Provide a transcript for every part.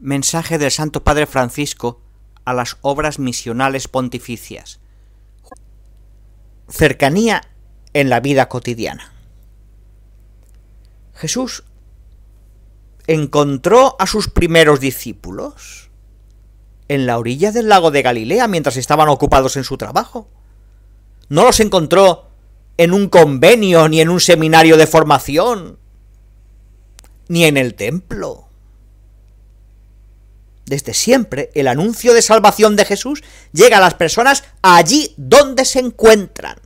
Mensaje del Santo Padre Francisco a las obras misionales pontificias. Cercanía en la vida cotidiana. Jesús encontró a sus primeros discípulos en la orilla del lago de Galilea mientras estaban ocupados en su trabajo. No los encontró en un convenio ni en un seminario de formación, ni en el templo desde siempre, el anuncio de salvación de Jesús llega a las personas allí donde se encuentran.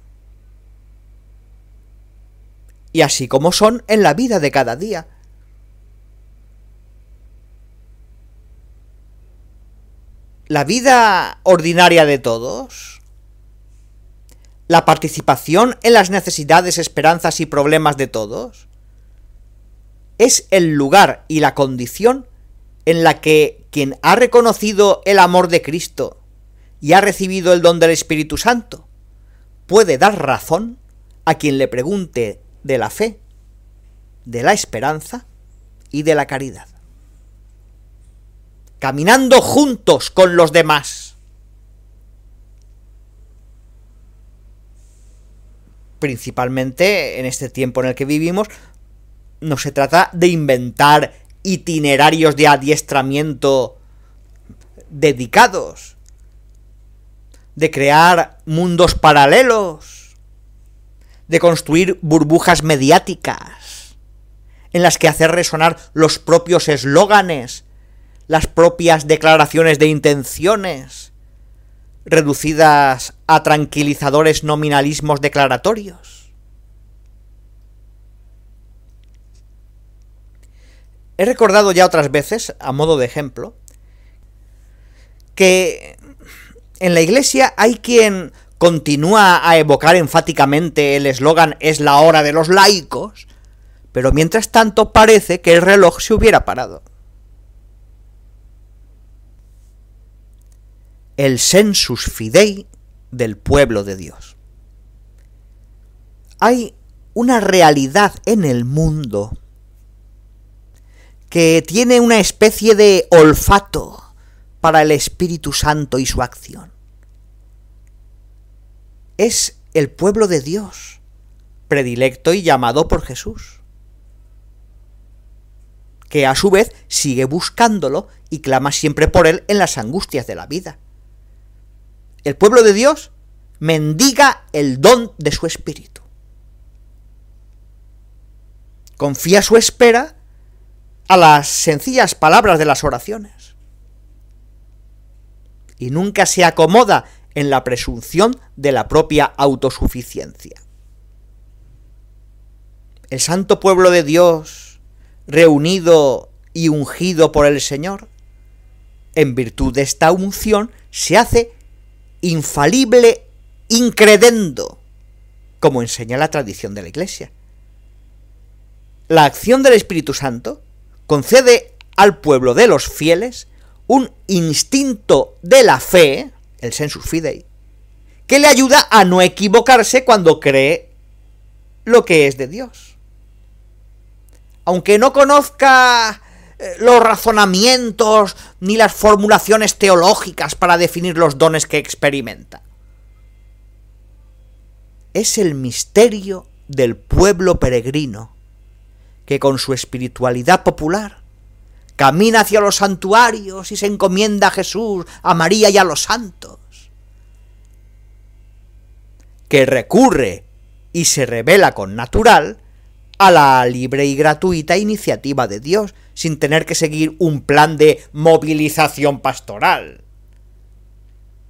Y así como son en la vida de cada día. La vida ordinaria de todos, la participación en las necesidades, esperanzas y problemas de todos, es el lugar y la condición en la que quien ha reconocido el amor de Cristo y ha recibido el don del Espíritu Santo puede dar razón a quien le pregunte de la fe, de la esperanza y de la caridad. Caminando juntos con los demás. Principalmente en este tiempo en el que vivimos, no se trata de inventar itinerarios de adiestramiento dedicados, de crear mundos paralelos, de construir burbujas mediáticas, en las que hacer resonar los propios eslóganes, las propias declaraciones de intenciones, reducidas a tranquilizadores nominalismos declaratorios. He recordado ya otras veces, a modo de ejemplo, que en la iglesia hay quien continúa a evocar enfáticamente el eslogan es la hora de los laicos, pero mientras tanto parece que el reloj se hubiera parado. El sensus fidei del pueblo de Dios. Hay una realidad en el mundo que tiene una especie de olfato para el Espíritu Santo y su acción. Es el pueblo de Dios, predilecto y llamado por Jesús, que a su vez sigue buscándolo y clama siempre por él en las angustias de la vida. El pueblo de Dios mendiga el don de su espíritu. Confía su espera a las sencillas palabras de las oraciones. Y nunca se acomoda en la presunción de la propia autosuficiencia. El santo pueblo de Dios, reunido y ungido por el Señor, en virtud de esta unción, se hace infalible incredendo, como enseña la tradición de la Iglesia. La acción del Espíritu Santo concede al pueblo de los fieles un instinto de la fe, el sensus fidei, que le ayuda a no equivocarse cuando cree lo que es de Dios. Aunque no conozca eh, los razonamientos ni las formulaciones teológicas para definir los dones que experimenta. Es el misterio del pueblo peregrino que con su espiritualidad popular camina hacia los santuarios y se encomienda a Jesús, a María y a los santos, que recurre y se revela con natural a la libre y gratuita iniciativa de Dios, sin tener que seguir un plan de movilización pastoral.